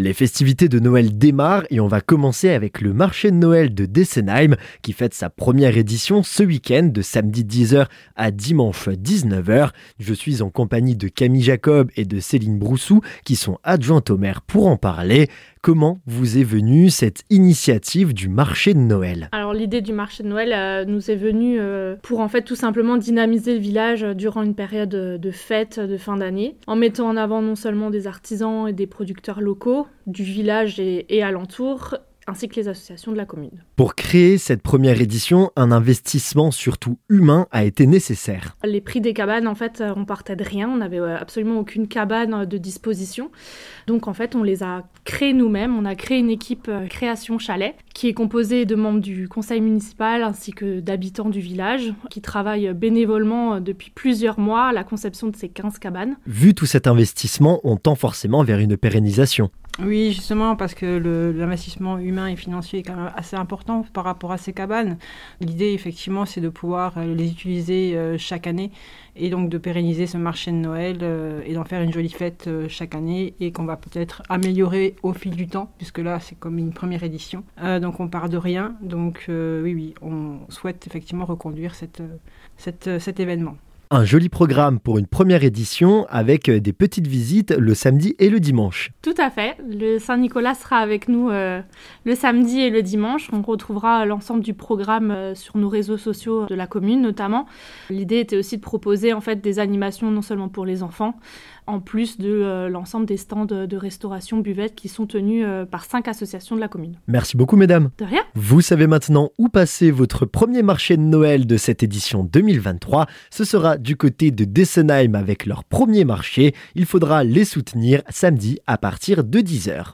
Les festivités de Noël démarrent et on va commencer avec le marché de Noël de Dessenheim qui fête sa première édition ce week-end de samedi 10h à dimanche 19h. Je suis en compagnie de Camille Jacob et de Céline Broussou qui sont adjointes au maire pour en parler. Comment vous est venue cette initiative du marché de Noël Alors l'idée du marché de Noël euh, nous est venue euh, pour en fait tout simplement dynamiser le village durant une période de fête de fin d'année, en mettant en avant non seulement des artisans et des producteurs locaux du village et, et alentours, ainsi que les associations de la commune. Pour créer cette première édition, un investissement surtout humain a été nécessaire. Les prix des cabanes, en fait, on partait de rien, on n'avait absolument aucune cabane de disposition. Donc en fait, on les a créés nous-mêmes, on a créé une équipe euh, création chalet qui est composée de membres du conseil municipal ainsi que d'habitants du village qui travaillent bénévolement euh, depuis plusieurs mois à la conception de ces 15 cabanes. Vu tout cet investissement, on tend forcément vers une pérennisation. Oui, justement, parce que l'investissement humain et financier est quand même assez important par rapport à ces cabanes. L'idée, effectivement, c'est de pouvoir euh, les utiliser euh, chaque année et donc de pérenniser ce marché de Noël et d'en faire une jolie fête chaque année et qu'on va peut-être améliorer au fil du temps, puisque là, c'est comme une première édition. donc, on part de rien. Donc, oui, oui, on souhaite effectivement reconduire cette, cet événement. Un joli programme pour une première édition avec euh, des petites visites le samedi et le dimanche. Tout à fait. Le Saint-Nicolas sera avec nous euh, le samedi et le dimanche. On retrouvera l'ensemble du programme euh, sur nos réseaux sociaux de la commune notamment. L'idée était aussi de proposer en fait des animations non seulement pour les enfants, en plus de l'ensemble des stands de restauration buvette qui sont tenus par cinq associations de la commune. Merci beaucoup mesdames. De rien. Vous savez maintenant où passer votre premier marché de Noël de cette édition 2023. Ce sera du côté de Dessenheim avec leur premier marché. Il faudra les soutenir samedi à partir de 10h.